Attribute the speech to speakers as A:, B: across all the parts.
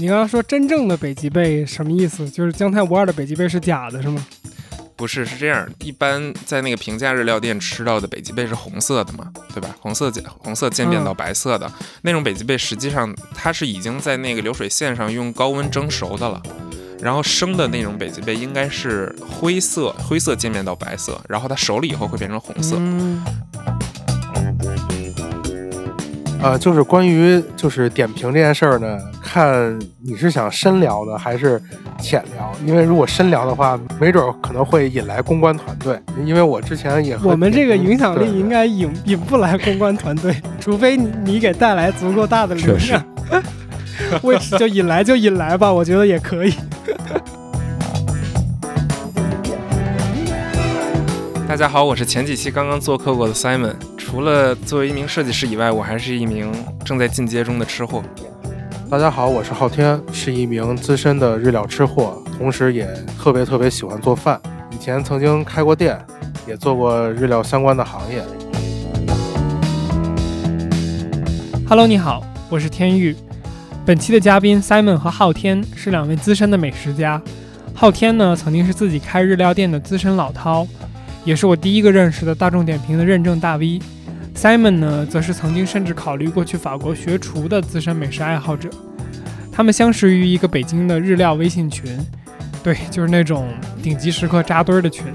A: 你刚刚说真正的北极贝什么意思？就是姜太无二的北极贝是假的，是吗？
B: 不是，是这样。一般在那个平价日料店吃到的北极贝是红色的嘛，对吧？红色渐红色渐变到白色的那种北极贝，实际上它是已经在那个流水线上用高温蒸熟的了。然后生的那种北极贝应该是灰色，灰色渐变到白色，然后它熟了以后会变成红色。
C: 呃，就是关于就是点评这件事儿呢，看你是想深聊呢还是浅聊？因为如果深聊的话，没准可能会引来公关团队。因为我之前也
A: 我们这个影响力应该引引不来公关团队，除非你给带来足够大的流量。为 就引来就引来吧，我觉得也可以。
B: 大家好，我是前几期刚刚做客过的 Simon。除了作为一名设计师以外，我还是一名正在进阶中的吃货。
C: 大家好，我是昊天，是一名资深的日料吃货，同时也特别特别喜欢做饭。以前曾经开过店，也做过日料相关的行业。
A: Hello，你好，我是天玉。本期的嘉宾 Simon 和昊天是两位资深的美食家。昊天呢，曾经是自己开日料店的资深老饕，也是我第一个认识的大众点评的认证大 V。Simon 呢，则是曾经甚至考虑过去法国学厨的资深美食爱好者。他们相识于一个北京的日料微信群，对，就是那种顶级食客扎堆儿的群。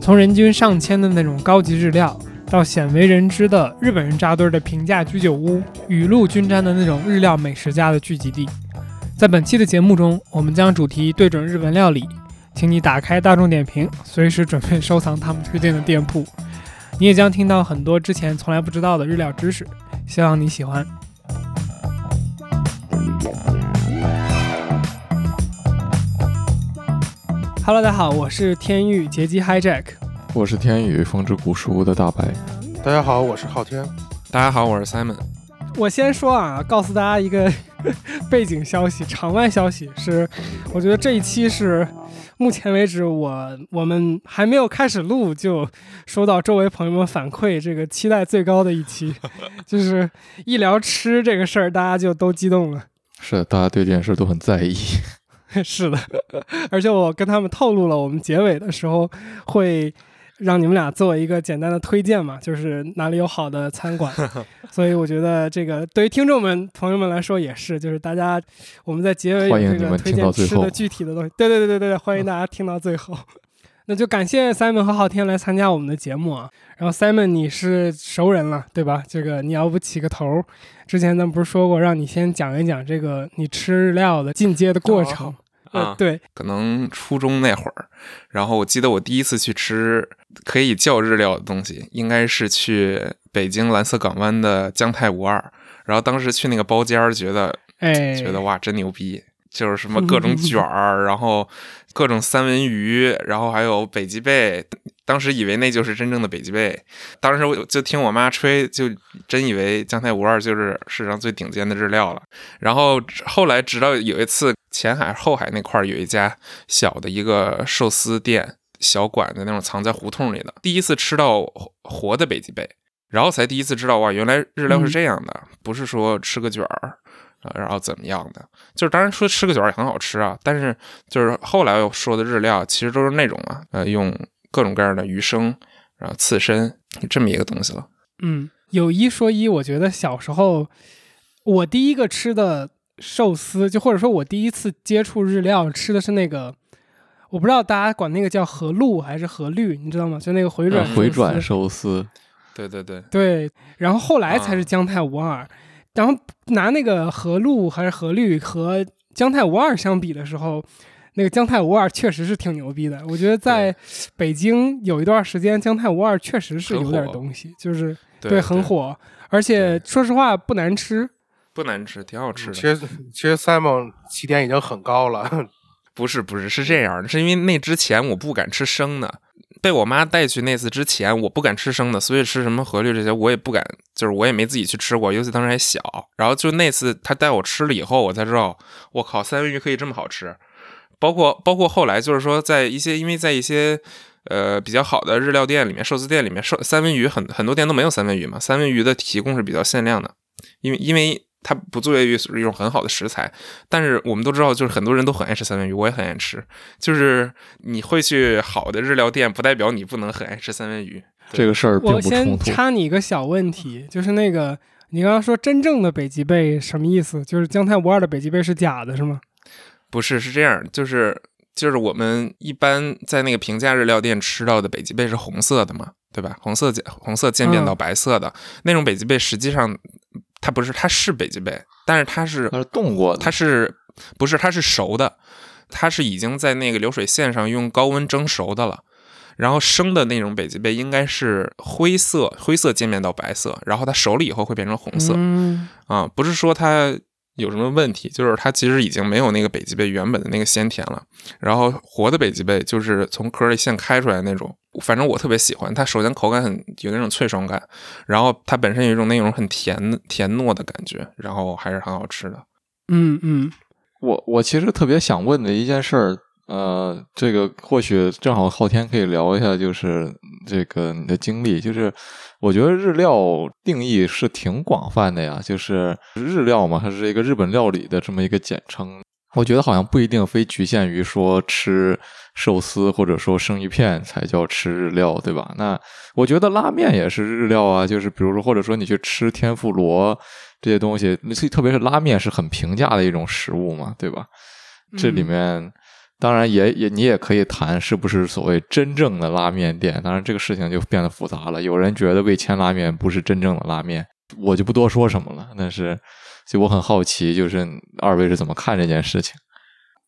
A: 从人均上千的那种高级日料，到鲜为人知的日本人扎堆儿的平价居酒屋，雨露均沾的那种日料美食家的聚集地。在本期的节目中，我们将主题对准日本料理，请你打开大众点评，随时准备收藏他们推荐的店铺。你也将听到很多之前从来不知道的日料知识，希望你喜欢。Hello，大家好，我是天域劫机 Hijack，
D: 我是天宇风之古书的大白。
C: 大家好，我是昊天。
B: 大家好，我是 Simon。
A: 我先说啊，告诉大家一个 背景消息，场外消息是，我觉得这一期是。目前为止，我我们还没有开始录，就收到周围朋友们反馈，这个期待最高的一期，就是一聊吃这个事儿，大家就都激动了。
D: 是，大家对这件事都很在意。
A: 是的，而且我跟他们透露了，我们结尾的时候会。让你们俩做一个简单的推荐嘛，就是哪里有好的餐馆，所以我觉得这个对于听众们朋友们来说也是，就是大家我们在结尾有这个推荐吃的具体的东西，对对对对对，欢迎大家听到最后。那就感谢 Simon 和昊天来参加我们的节目啊。然后 Simon 你是熟人了对吧？这个你要不起个头？之前咱们不是说过让你先讲一讲这个你吃日料的进阶的过程？啊，对，
B: 可能初中那会儿，然后我记得我第一次去吃可以叫日料的东西，应该是去北京蓝色港湾的姜太无二。然后当时去那个包间儿，觉得，
A: 哎，
B: 觉得哇，真牛逼，就是什么各种 卷儿，然后各种三文鱼，然后还有北极贝。当时以为那就是真正的北极贝，当时我就听我妈吹，就真以为姜太无二就是世上最顶尖的日料了。然后后来直到有一次前海后海那块儿有一家小的一个寿司店，小馆子那种藏在胡同里的，第一次吃到活的北极贝，然后才第一次知道哇，原来日料是这样的，不是说吃个卷儿，然后怎么样的，就是当然说吃个卷儿也很好吃啊，但是就是后来说的日料其实都是那种啊，呃用。各种各样的鱼生，然后刺身，这么一个东西了。
A: 嗯，有一说一，我觉得小时候我第一个吃的寿司，就或者说我第一次接触日料吃的是那个，我不知道大家管那个叫河路还是河绿，你知道吗？就那个回转
D: 回转寿司。
B: 对对对
A: 对，然后后来才是姜太无二，然后拿那个河路还是河绿和姜太无二相比的时候。那个姜太无二确实是挺牛逼的，我觉得在北京有一段时间，姜太无二确实是有点东西，就是
B: 对
A: 很火，而且说实话不难吃，
B: 不难吃，挺好吃的。
C: 其实其实 Simon 起点已经很高了，
B: 不是不是是这样，是因为那之前我不敢吃生的，被我妈带去那次之前我不敢吃生的，所以吃什么河绿这些我也不敢，就是我也没自己去吃过，尤其当时还小。然后就那次他带我吃了以后，我才知道，我靠，三文鱼可以这么好吃。包括包括后来就是说，在一些因为在一些呃比较好的日料店里面、寿司店里面，寿三文鱼很很多店都没有三文鱼嘛，三文鱼的提供是比较限量的，因为因为它不作为一一种很好的食材。但是我们都知道，就是很多人都很爱吃三文鱼，我也很爱吃。就是你会去好的日料店，不代表你不能很爱吃三文鱼。
D: 这个事儿
A: 我。先插你一个小问题，就是那个你刚刚说真正的北极贝什么意思？就是姜太无二的北极贝是假的，是吗？
B: 不是，是这样，就是就是我们一般在那个平价日料店吃到的北极贝是红色的嘛，对吧？红色渐红色渐变到白色的、那种北极贝，实际上它不是，它是北极贝，但是它是
D: 它是冻过的，
B: 它是不是它是熟的？它是已经在那个流水线上用高温蒸熟的了。然后生的那种北极贝应该是灰色，灰色渐变到白色，然后它熟了以后会变成红色。
A: 嗯，
B: 啊，不是说它有什么问题，就是它其实已经没有那个北极贝原本的那个鲜甜了。然后活的北极贝就是从壳里现开出来那种，反正我特别喜欢。它首先口感很有那种脆爽感，然后它本身有一种那种很甜甜糯的感觉，然后还是很好吃的。
A: 嗯嗯，
D: 我我其实特别想问的一件事儿，呃，这个或许正好昊天可以聊一下，就是这个你的经历，就是我觉得日料定义是挺广泛的呀，就是日料嘛，它是一个日本料理的这么一个简称。我觉得好像不一定非局限于说吃寿司或者说生鱼片才叫吃日料，对吧？那我觉得拉面也是日料啊，就是比如说或者说你去吃天妇罗这些东西，特别是拉面是很平价的一种食物嘛，对吧？这里面当然也也你也可以谈是不是所谓真正的拉面店，当然这个事情就变得复杂了。有人觉得味千拉面不是真正的拉面，我就不多说什么了。但是就我很好奇，就是二位是怎么看这件事情？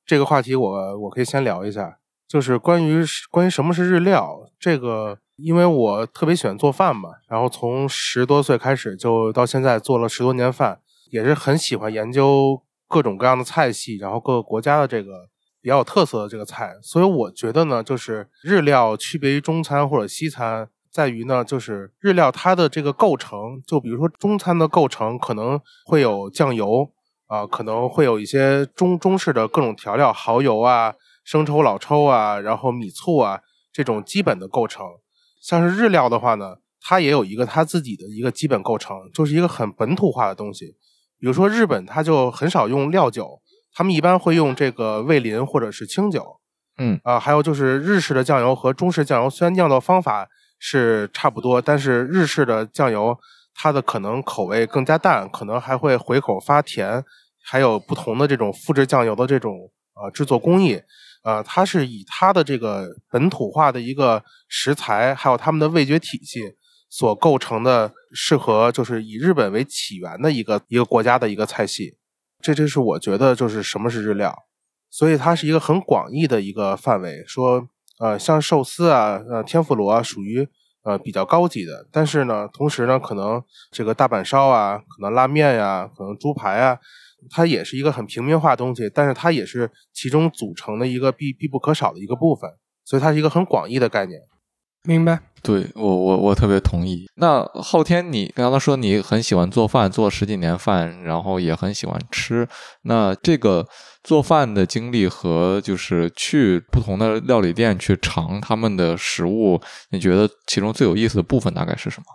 C: 这个话题我我可以先聊一下，就是关于关于什么是日料这个，因为我特别喜欢做饭嘛，然后从十多岁开始就到现在做了十多年饭，也是很喜欢研究各种各样的菜系，然后各个国家的这个比较有特色的这个菜，所以我觉得呢，就是日料区别于中餐或者西餐，在于呢，就是日料它的这个构成，就比如说中餐的构成可能会有酱油。啊，可能会有一些中中式的各种调料，蚝油啊、生抽、老抽啊，然后米醋啊这种基本的构成。像是日料的话呢，它也有一个它自己的一个基本构成，就是一个很本土化的东西。比如说日本，它就很少用料酒，他们一般会用这个味淋或者是清酒。
D: 嗯
C: 啊，还有就是日式的酱油和中式酱油，虽然酿造方法是差不多，但是日式的酱油它的可能口味更加淡，可能还会回口发甜。还有不同的这种复制酱油的这种呃制作工艺，呃，它是以它的这个本土化的一个食材，还有他们的味觉体系所构成的，适合就是以日本为起源的一个一个国家的一个菜系。这就是我觉得就是什么是日料，所以它是一个很广义的一个范围。说呃像寿司啊，呃天妇罗啊，属于呃比较高级的，但是呢，同时呢，可能这个大阪烧啊，可能拉面呀，可能猪排啊。它也是一个很平民化的东西，但是它也是其中组成的一个必必不可少的一个部分，所以它是一个很广义的概念。
A: 明白。
D: 对我我我特别同意。那昊天，你刚刚说你很喜欢做饭，做十几年饭，然后也很喜欢吃。那这个做饭的经历和就是去不同的料理店去尝他们的食物，你觉得其中最有意思的部分大概是什么？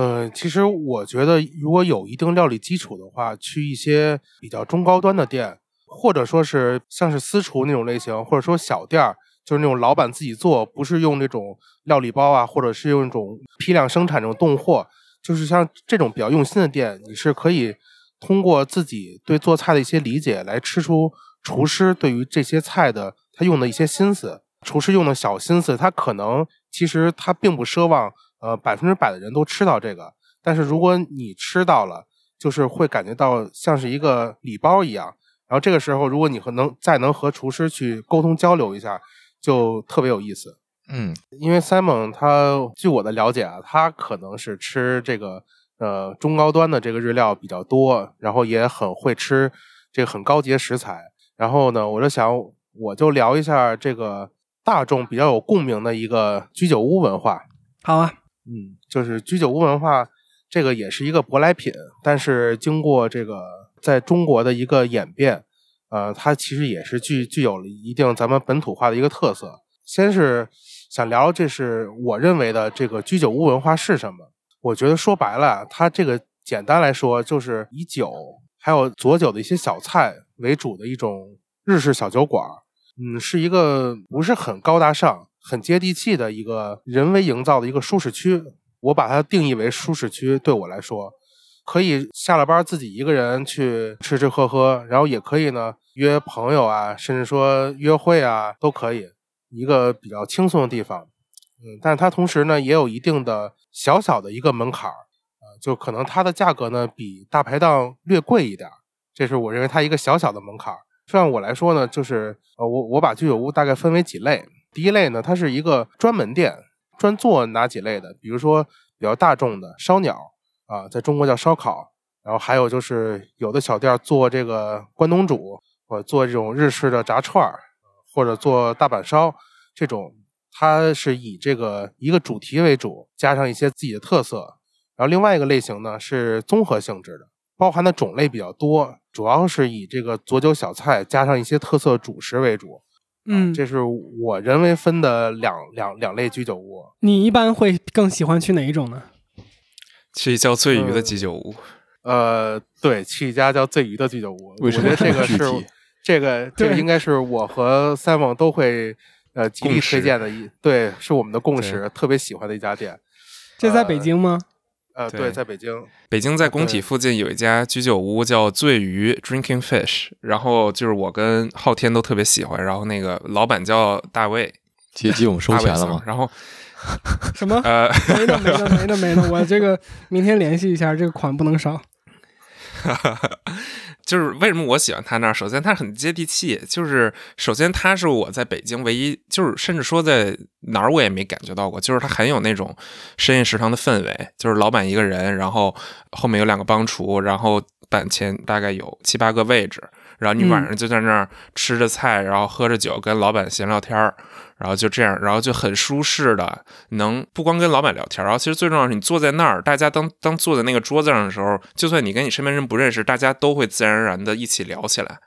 C: 呃，其实我觉得，如果有一定料理基础的话，去一些比较中高端的店，或者说是像是私厨那种类型，或者说小店儿，就是那种老板自己做，不是用那种料理包啊，或者是用一种批量生产这种冻货，就是像这种比较用心的店，你是可以通过自己对做菜的一些理解，来吃出厨师对于这些菜的他用的一些心思，厨师用的小心思，他可能其实他并不奢望。呃，百分之百的人都吃到这个，但是如果你吃到了，就是会感觉到像是一个礼包一样。然后这个时候，如果你和能再能和厨师去沟通交流一下，就特别有意思。
D: 嗯，
C: 因为 Simon 他据我的了解啊，他可能是吃这个呃中高端的这个日料比较多，然后也很会吃这个很高级的食材。然后呢，我就想我就聊一下这个大众比较有共鸣的一个居酒屋文化。
A: 好啊。
C: 嗯，就是居酒屋文化，这个也是一个舶来品，但是经过这个在中国的一个演变，呃，它其实也是具具有了一定咱们本土化的一个特色。先是想聊，这是我认为的这个居酒屋文化是什么？我觉得说白了，它这个简单来说就是以酒还有佐酒的一些小菜为主的一种日式小酒馆。嗯，是一个不是很高大上、很接地气的一个人为营造的一个舒适区。我把它定义为舒适区，对我来说，可以下了班自己一个人去吃吃喝喝，然后也可以呢约朋友啊，甚至说约会啊都可以，一个比较轻松的地方。嗯，但它同时呢也有一定的小小的一个门槛儿啊，就可能它的价格呢比大排档略贵一点，这是我认为它一个小小的门槛儿。像我来说呢，就是呃我我把居酒屋大概分为几类，第一类呢它是一个专门店。专做哪几类的？比如说比较大众的烧鸟啊，在中国叫烧烤，然后还有就是有的小店做这个关东煮，或者做这种日式的炸串儿，或者做大阪烧这种，它是以这个一个主题为主，加上一些自己的特色。然后另外一个类型呢是综合性质的，包含的种类比较多，主要是以这个佐酒小菜加上一些特色主食为主。
A: 嗯，
C: 这是我人为分的两两两类居酒屋。
A: 你一般会更喜欢去哪一种呢？
B: 去叫醉鱼的居酒屋。
C: 呃，对，去一家叫醉鱼的居酒屋。我觉得这个是这个这个应该是我和 Simon 都会呃极力推荐的一对，是我们的共识，特别喜欢的一家店。
A: 这在北京吗？
C: 呃，对，在北京，
B: 北京在工体附近有一家居酒屋叫醉鱼 （Drinking Fish），然后就是我跟昊天都特别喜欢，然后那个老板叫大卫，
D: 接机我们收钱了吗？
B: 然后
A: 什么？
B: 呃，
A: 没呢，没呢，没呢，没呢，我这个 明天联系一下，这个款不能少。
B: 就是为什么我喜欢他那儿？首先，他很接地气。就是首先，他是我在北京唯一，就是甚至说在哪儿我也没感觉到过。就是他很有那种深夜食堂的氛围。就是老板一个人，然后后面有两个帮厨，然后板前大概有七八个位置，然后你晚上就在那儿吃着菜，然后喝着酒，跟老板闲聊天儿。然后就这样，然后就很舒适的，能不光跟老板聊天，然后其实最重要是你坐在那儿，大家当当坐在那个桌子上的时候，就算你跟你身边人不认识，大家都会自然而然的一起聊起来。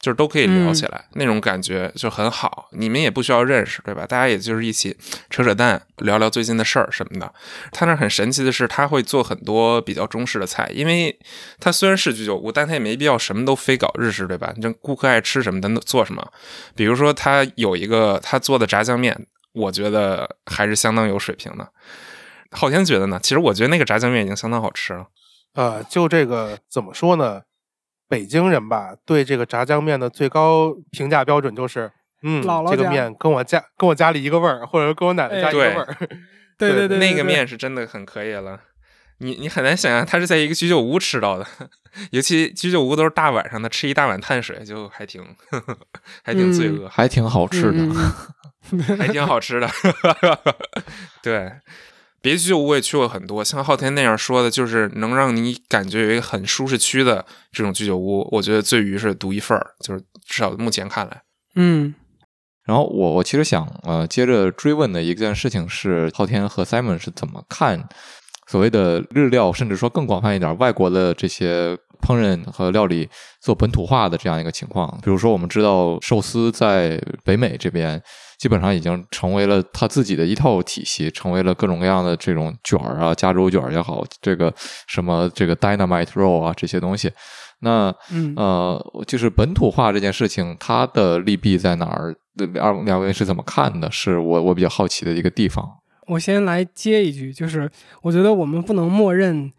B: 就是都可以聊起来，那种感觉就很好。你们也不需要认识，对吧？大家也就是一起扯扯淡，聊聊最近的事儿什么的。他那很神奇的是，他会做很多比较中式的菜，因为他虽然是居酒屋，但他也没必要什么都非搞日式，对吧？你这顾客爱吃什么，咱做什么。比如说，他有一个他做的炸酱面，我觉得还是相当有水平的。昊天觉得呢？其实我觉得那个炸酱面已经相当好吃了。
C: 呃，就这个怎么说呢？北京人吧，对这个炸酱面的最高评价标准就是，嗯，这个面跟我家跟我家里一个味儿，或者跟我奶奶家一个味儿。
A: 对对对，
B: 那个面是真的很可以了。你你很难想象他是在一个居酒屋吃到的，尤其居酒屋都是大晚上的，吃一大碗碳水就还挺 还挺罪恶，
D: 还挺好吃的，
B: 还挺好吃的。对。别的居酒屋我也去过很多，像昊天那样说的，就是能让你感觉有一个很舒适区的这种居酒屋，我觉得醉鱼是独一份儿，就是至少目前看来。
A: 嗯，
D: 然后我我其实想呃接着追问的一件事情是，昊天和 Simon 是怎么看所谓的日料，甚至说更广泛一点，外国的这些烹饪和料理做本土化的这样一个情况？比如说，我们知道寿司在北美这边。基本上已经成为了他自己的一套体系，成为了各种各样的这种卷儿啊，加州卷儿也好，这个什么这个 dynamite roll 啊这些东西。那呃，就是本土化这件事情，它的利弊在哪儿？二两位是怎么看的？是我我比较好奇的一个地方。
A: 我先来接一句，就是我觉得我们不能默认，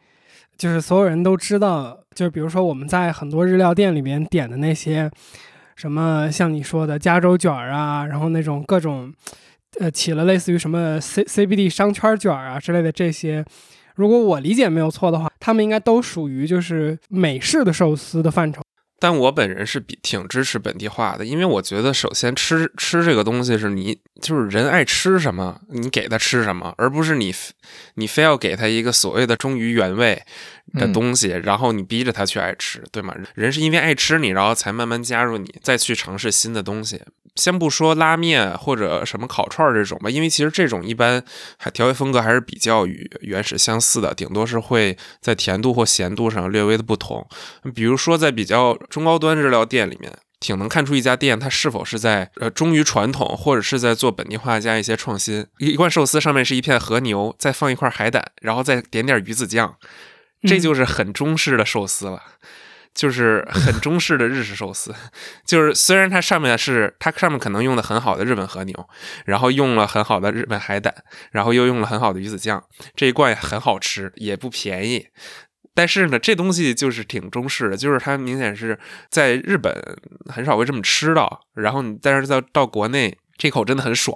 A: 就是所有人都知道，就是比如说我们在很多日料店里面点的那些。什么像你说的加州卷儿啊，然后那种各种，呃，起了类似于什么 C C B D 商圈卷儿啊之类的这些，如果我理解没有错的话，他们应该都属于就是美式的寿司的范畴。
B: 但我本人是比挺支持本地化的，因为我觉得首先吃吃这个东西是你就是人爱吃什么，你给他吃什么，而不是你你非要给他一个所谓的忠于原味的东西，然后你逼着他去爱吃，对吗？人是因为爱吃你，然后才慢慢加入你，再去尝试新的东西。先不说拉面或者什么烤串这种吧，因为其实这种一般还调味风格还是比较与原始相似的，顶多是会在甜度或咸度上略微的不同。比如说在比较中高端日料店里面，挺能看出一家店它是否是在呃忠于传统，或者是在做本地化加一些创新。一罐寿司上面是一片和牛，再放一块海胆，然后再点点鱼子酱，这就是很中式的寿司了。就是很中式的日式寿司，就是虽然它上面是它上面可能用的很好的日本和牛，然后用了很好的日本海胆，然后又用了很好的鱼子酱，这一罐也很好吃，也不便宜。但是呢，这东西就是挺中式的，就是它明显是在日本很少会这么吃到，然后你但是到到国内这口真的很爽。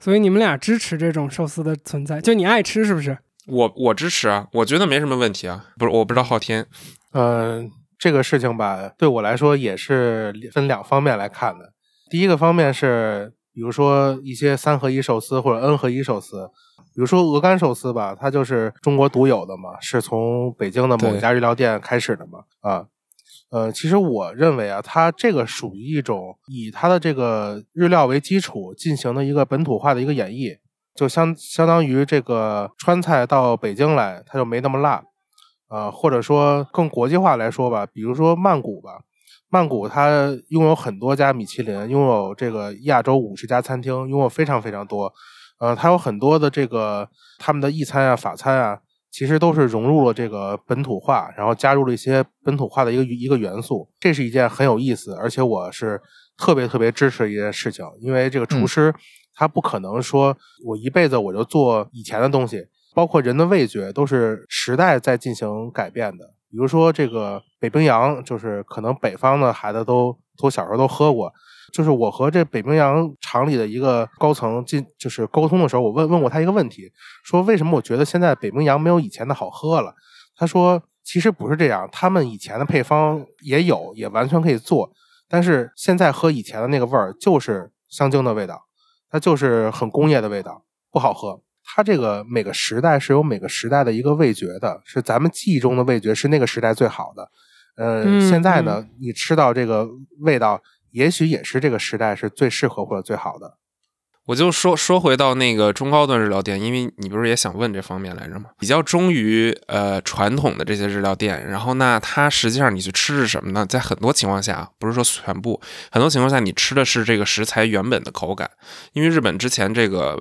A: 所以你们俩支持这种寿司的存在，就你爱吃是不是？
B: 我我支持啊，我觉得没什么问题啊。不是，我不知道昊天，
C: 嗯、这个事情吧，对我来说也是分两方面来看的。第一个方面是，比如说一些三合一寿司或者 N 合一寿司，比如说鹅肝寿司吧，它就是中国独有的嘛，是从北京的某一家日料店开始的嘛，啊。呃，其实我认为啊，它这个属于一种以它的这个日料为基础进行的一个本土化的一个演绎，就相相当于这个川菜到北京来，它就没那么辣，呃，或者说更国际化来说吧，比如说曼谷吧，曼谷它拥有很多家米其林，拥有这个亚洲五十家餐厅，拥有非常非常多，呃，它有很多的这个他们的意餐啊、法餐啊，其实都是融入了这个本土化，然后加入了一些本土化的一个一个元素，这是一件很有意思，而且我是特别特别支持的一件事情，因为这个厨
D: 嗯。
C: 师他不可能说我一辈子我就做以前的东西，包括人的味觉都是时代在进行改变的。比如说这个北冰洋，就是可能北方的孩子都都小时候都喝过。就是我和这北冰洋厂里的一个高层进就是沟通的时候，我问问过他一个问题，说为什么我觉得现在北冰洋没有以前的好喝了？他说其实不是这样，他们以前的配方也有，也完全可以做，但是现在喝以前的那个味儿就是香精的味道，它就是很工业的味道，不好喝。它这个每个时代是有每个时代的一个味觉的，是咱们记忆中的味觉是那个时代最好的。呃，
A: 嗯
C: 现在呢，你吃到这个味道，也许也是这个时代是最适合或者最好的。
B: 我就说说回到那个中高端日料店，因为你不是也想问这方面来着吗？比较忠于呃传统的这些日料店，然后那它实际上你去吃是什么呢？在很多情况下，不是说全部，很多情况下你吃的是这个食材原本的口感，因为日本之前这个。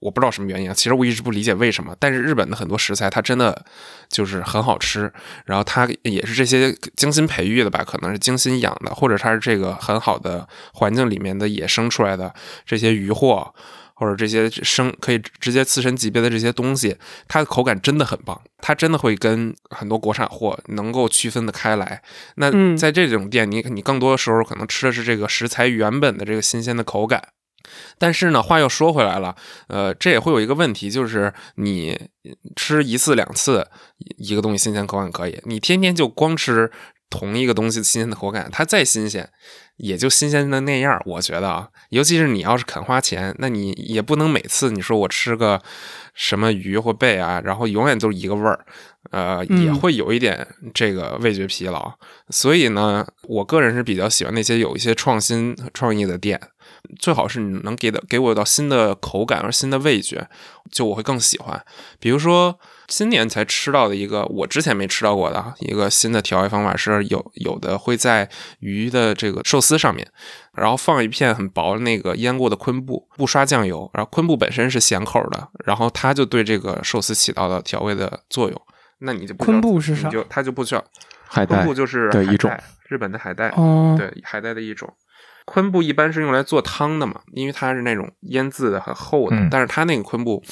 B: 我不知道什么原因啊，其实我一直不理解为什么。但是日本的很多食材，它真的就是很好吃，然后它也是这些精心培育的吧，可能是精心养的，或者它是这个很好的环境里面的野生出来的这些鱼货，或者这些生可以直接刺身级别的这些东西，它的口感真的很棒，它真的会跟很多国产货能够区分的开来。那
A: 嗯
B: 在这种店，你你更多的时候可能吃的是这个食材原本的这个新鲜的口感。但是呢，话又说回来了，呃，这也会有一个问题，就是你吃一次两次一个东西新鲜口感可以，你天天就光吃同一个东西新鲜的口感，它再新鲜也就新鲜的那样。我觉得啊，尤其是你要是肯花钱，那你也不能每次你说我吃个什么鱼或贝啊，然后永远都是一个味儿，呃，
A: 嗯
B: 也会有一点这个味觉疲劳。所以呢，我个人是比较喜欢那些有一些创新创意的店。最好是你能给的给我到新的口感和新的味觉，就我会更喜欢。比如说今年才吃到的一个我之前没吃到过的一个新的调味方法是有有的会在鱼的这个寿司上面，然后放一片很薄的那个腌过的昆布，不刷酱油，然后昆布本身是咸口的，然后它就对这个寿司起到了调味的作用。那你就不
A: 昆布是啥
B: 你就它就不需要
D: 海带
B: 昆布就是海
D: 的一种，
B: 日本的海带。
A: 哦，
B: 对，海带的一种。昆布一般是用来做汤的嘛，因为它是那种腌制的很厚的，
D: 嗯
B: 但是它那个昆布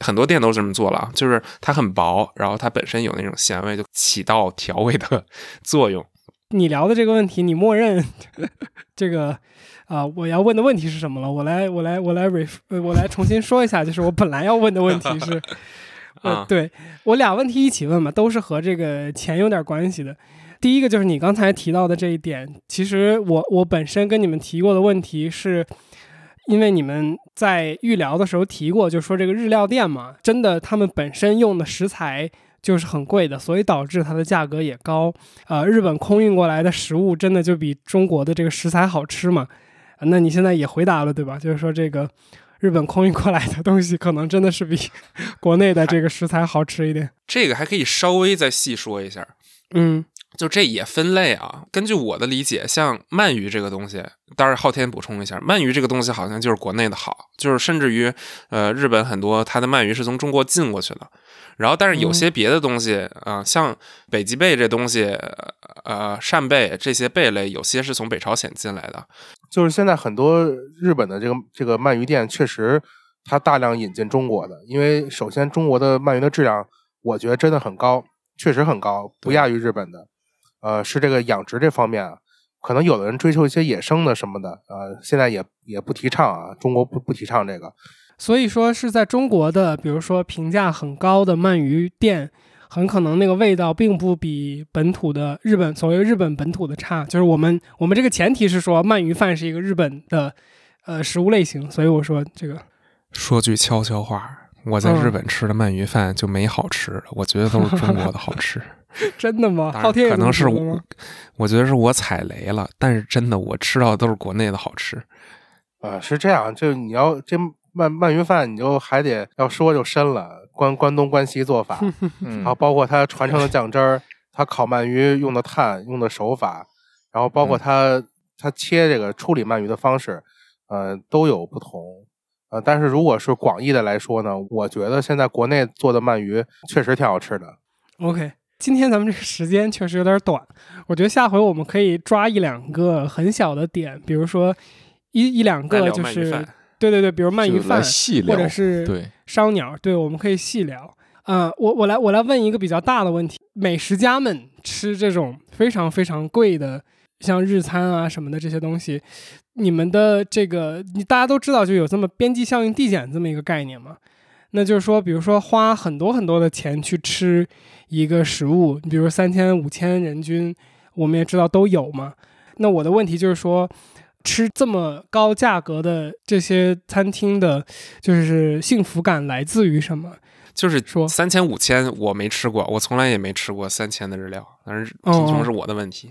B: 很多店都这么做了啊，就是它很薄，然后它本身有那种咸味，就起到调味的 作用。
A: 你聊的这个问题，你默认 这个啊、我要问的问题是什么了？我来，我来，我来 ref，呃我来重新说一下，就是我本来要问的问题是，呃
B: 啊，
A: 对我俩问题一起问嘛，都是和这个钱有点关系的。第一个就是你刚才提到的这一点，其实我我本身跟你们提过的问题是，因为你们在预聊的时候提过，就说这个日料店嘛，真的他们本身用的食材就是很贵的，所以导致它的价格也高。呃，日本空运过来的食物真的就比中国的这个食材好吃嘛？呃那你现在也回答了对吧？就是说这个日本空运过来的东西可能真的是比国内的这个食材好吃一点。
B: 这个还可以稍微再细说一下，
A: 嗯
B: 就这也分类啊。根据我的理解，像鳗鱼这个东西，当然昊天补充一下，鳗鱼这个东西好像就是国内的好，就是甚至于呃日本很多它的鳗鱼是从中国进过去的。然后，但是有些别的东西啊、像北极贝这东西，呃，扇贝这些贝类，有些是从北朝鲜进来的。
C: 就是现在很多日本的这个这个鳗鱼店，确实它大量引进中国的，因为首先中国的鳗鱼的质量，我觉得真的很高，确实很高，不亚于日本的。呃，是这个养殖这方面啊，可能有的人追求一些野生的什么的，呃，现在也也不提倡啊，中国不不提倡这个。
A: 所以说是在中国的，比如说评价很高的鳗鱼店，很可能那个味道并不比本土的日本所谓日本本土的差。就是我们我们这个前提是说鳗鱼饭是一个日本的呃食物类型，所以我说这个
B: 说句悄悄话，我在
A: 嗯
B: 日本吃的鳗鱼饭就没好吃的，我觉得都是中国的好吃。
A: 真的吗？昊天也这么
B: 可能是我我觉得是我踩雷了，但是真的我吃到的都是国内的好吃。
C: 啊，是这样，就你要这鳗鳗鱼饭，你就还得要说就深了，关关东关西做法，
D: 嗯
C: 然后包括它传承的酱汁儿，它烤鳗鱼用的炭用的手法，然后包括
D: 嗯
C: 它、它切这个处理鳗鱼的方式，呃，都有不同。呃，但是如果是广义的来说呢，我觉得现在国内做的鳗鱼确实挺好吃的。
A: OK，今天咱们这个时间确实有点短，我觉得下回我们可以抓一两个很小的点，比如说一一两个就是对对对，比如鳗鱼饭或，者是
D: 对，
A: 烧鸟，对，我们可以细聊。嗯、我我来我来问一个比较大的问题：美食家们吃这种非常非常贵的，像日餐啊什么的这些东西，你们的这个，你大家都知道就有这么边际效应递减这么一个概念嘛？那就是说，比如说花很多很多的钱去吃一个食物，你比如三千五千人均，我们也知道都有嘛。那我的问题就是说，吃这么高价格的这些餐厅的，就是幸福感来自于什么？
B: 就是
A: 说
B: 三千五千我没吃过，我从来也没吃过三千的日料，但是
A: 哦
B: 贫穷是我的问题。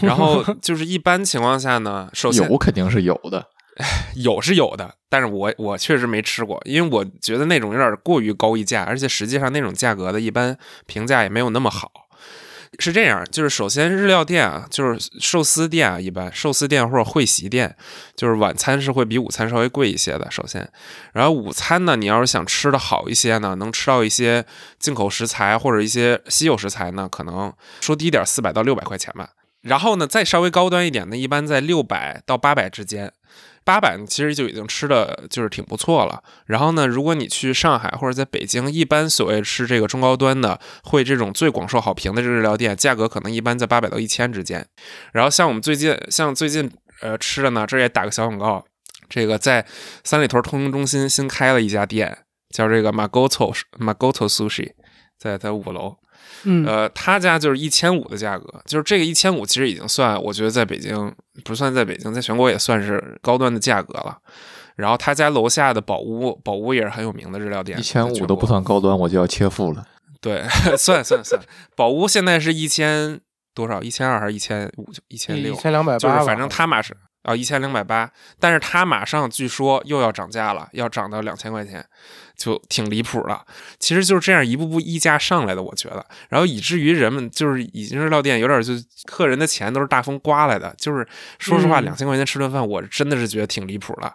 B: 然后就是一般情况下呢，首先
D: 有肯定是有的，
B: 有是有的，但是我我确实没吃过，因为我觉得那种有点过于高溢价，而且实际上那种价格的一般评价也没有那么好。是这样，就是首先日料店啊，就是寿司店啊，一般寿司店或者会席店，就是晚餐是会比午餐稍微贵一些的。首先，然后午餐呢，你要是想吃的好一些呢，能吃到一些进口食材或者一些稀有食材呢，可能说低点四百到六百块钱吧。然后呢，再稍微高端一点的，一般在六百到八百之间。八百其实就已经吃的就是挺不错了。然后呢，如果你去上海或者在北京，一般所谓吃这个中高端的，会这种最广受好评的日料店，价格可能一般在八百到一千之间。然后像我们最近像最近呃吃的呢，这也打个小广告，这个在三里屯通用中心新开了一家店，叫这个 Magoto Magoto Sushi，在在五楼。
A: 嗯，
B: 呃，他家就是一千五的价格，就是这个一千五其实已经算，我觉得在北京不算在北京，在全国也算是高端的价格了。然后他家楼下的宝屋，宝屋也是很有名的日料店，
D: 一千五都不
B: 算。
D: 高端，我就要切腹了。
B: 对，算算算，宝屋现在是一千多少？一千二还是一千五？一千六
C: 一
B: 六？
C: 千两百八，
B: 就是反正他马上啊一千两百八，但是他马上据说又要涨价了，要涨到两千块钱，就挺离谱了。其实就是这样一步步溢价上来的，我觉得，然后以至于人们就是已经是料店有点就客人的钱都是大风刮来的，就是说实话，
A: 嗯
B: 两千块钱吃顿饭，我真的是觉得挺离谱了。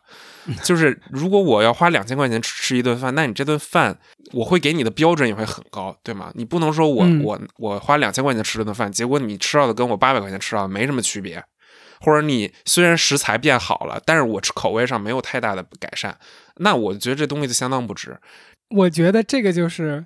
B: 就是如果我要花两千块钱吃吃一顿饭，那你这顿饭我会给你的标准也会很高，对吗？你不能说我、
A: 嗯
B: 我我花两千块钱吃了顿饭，结果你吃到的跟我八百块钱吃到的没什么区别，或者你虽然食材变好了，但是我吃口味上没有太大的改善，那我觉得这东西就相当不值。
A: 我觉得这个就是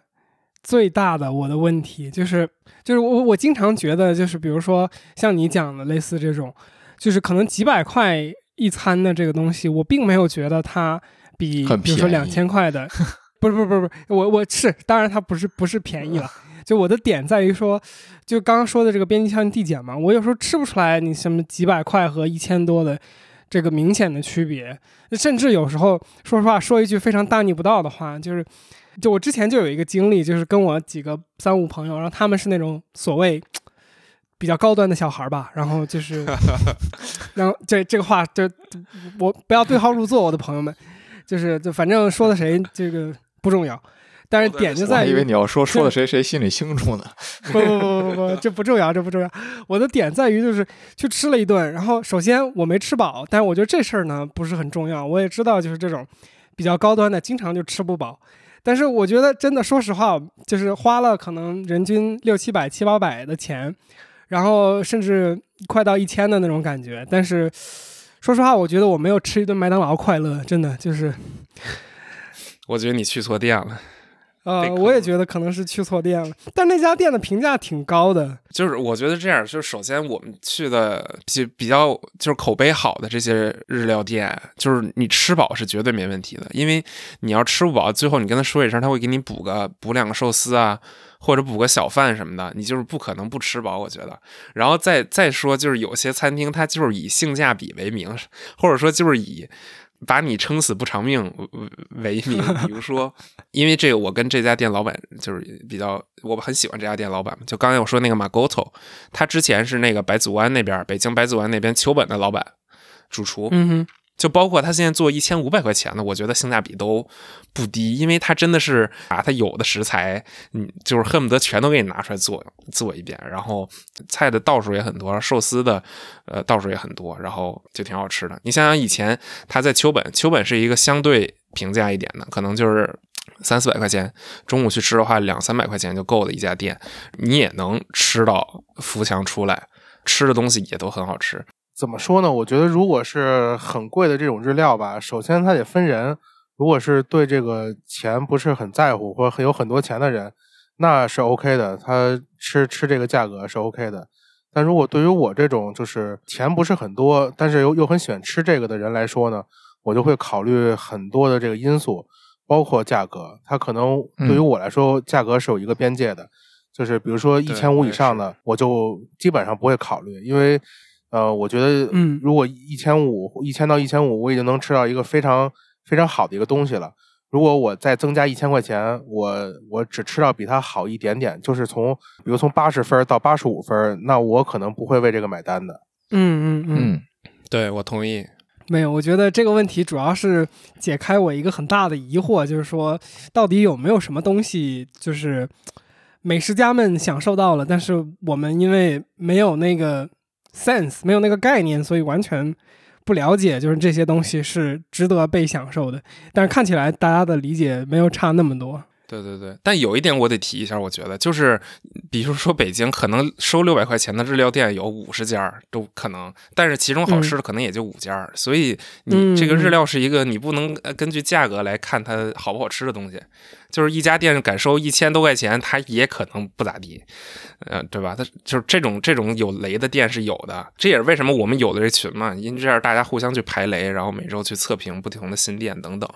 A: 最大的我的问题，就是就是我我经常觉得就是比如说像你讲的类似这种，就是可能几百块一餐的这个东西，我并没有觉得它比比如说两千块的，不是不是不是不是，我我是当然它不是不是便宜了。就我的点在于说，就刚刚说的这个边际效应递减嘛，我有时候吃不出来你什么几百块和一千多的这个明显的区别，甚至有时候说实话说一句非常大逆不道的话，就是就我之前就有一个经历，就是跟我几个三五朋友，然后他们是那种所谓比较高端的小孩儿吧，然后就是，然后这这个话就我不要对号入座，我的朋友们，就是就反正说的谁这个不重要。但是点就在于
D: 我还以为你要说说的谁谁心里清楚呢。
A: 不不不不不，这不重要，这不重要。我的点在于就是去吃了一顿，然后首先我没吃饱，但是我觉得这事儿呢不是很重要。我也知道就是这种比较高端的，经常就吃不饱。但是我觉得真的，说实话，就是花了可能人均六七百、七八百的钱，然后甚至快到一千的那种感觉。但是说实话，我觉得我没有吃一顿麦当劳快乐，真的就是。
B: 我觉得你去错店了。
A: 呃，
B: 被坑了
A: 我也觉得可能是去错店了，但那家店的评价挺高的。
B: 就是我觉得这样，就是首先我们去的比比较就是口碑好的这些日料店，就是你吃饱是绝对没问题的，因为你要吃不饱，最后你跟他说一声，他会给你补个补两个寿司啊，或者补个小饭什么的，你就是不可能不吃饱，我觉得。然后再再说，就是有些餐厅它就是以性价比为名，或者说就是以。把你撑死不偿命为名，比如说，因为这个，我跟这家店老板就是比较，我很喜欢这家店老板嘛。就刚才我说那个马高头他之前是那个白子湾那边，北京白子湾那边秋本的老板，主厨。
A: 嗯哼，
B: 就包括他现在做一千五百块钱的，我觉得性价比都不低，因为他真的是把他有的食材，嗯，就是恨不得全都给你拿出来做做一遍，然后菜的道数也很多，寿司的呃道数也很多，然后就挺好吃的。你想想以前他在秋本，秋本是一个相对平价一点的，可能就是。三四百块钱，中午去吃的话，两三百块钱就够的一家店，你也能吃到福强出来，吃的东西也都很好吃。
C: 怎么说呢？我觉得如果是很贵的这种日料吧，首先它得分人。如果是对这个钱不是很在乎，或者很有很多钱的人，那是 OK 的，他吃吃这个价格是 OK 的。但如果对于我这种就是钱不是很多，但是又又很喜欢吃这个的人来说呢，我就会考虑很多的这个因素，包括价格。它可能对于我来说，价格是有一个边界的，就是比如说一千五以上的，我就基本上不会考虑，因为呃，我觉得，
A: 嗯
C: 如果一千五、一千到一千五，我已经能吃到一个非常非常好的一个东西了。如果我再增加一千块钱，我我只吃到比它好一点点，就是从比如从八十分到八十五分，那我可能不会为这个买单的。
A: 嗯嗯嗯，
D: 嗯，
B: 对我同意。
A: 没有，我觉得这个问题主要是解开我一个很大的疑惑，就是说到底有没有什么东西，就是美食家们享受到了，但是我们因为没有那个 sense，没有那个概念，所以完全不了解，就是这些东西是值得被享受的。但是看起来大家的理解没有差那么多。
B: 对对对，但有一点我得提一下，我觉得就是，比如说北京可能收六百块钱的日料店有五十家都可能，但是其中好吃的可能也就五家，所以你这个日料是一个你不能呃根据价格来看它好不好吃的东西，就是一家店敢收一千多块钱，它也可能不咋地，呃，对吧？它就是这种这种有雷的店是有的，这也是为什么我们有的这群嘛，因为这样大家互相去排雷，然后每周去测评不同的新店等等。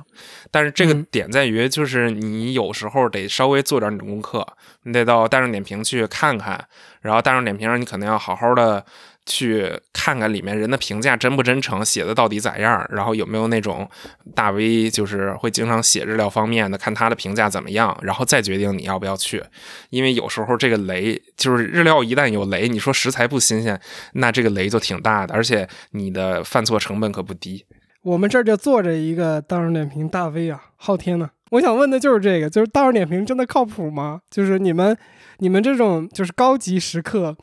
B: 但是这个
A: 嗯。
B: 点在于，就是你有时候得稍微做点你的功课，你得到大众点评去看看，然后大众点评上你可能要好好的去看看里面人的评价真不真诚，写的到底咋样，然后有没有那种大 V 就是会经常写日料方面的，看他的评价怎么样，然后再决定你要不要去。因为有时候这个雷就是日料一旦有雷，你说食材不新鲜，那这个雷就挺大的，而且你的犯错成本可不低。
A: 我们这儿就坐着一个大众点评大 V 啊，昊天呢。我想问的就是这个，就是大众点评真的靠谱吗？就是你们你们这种就是高级食客，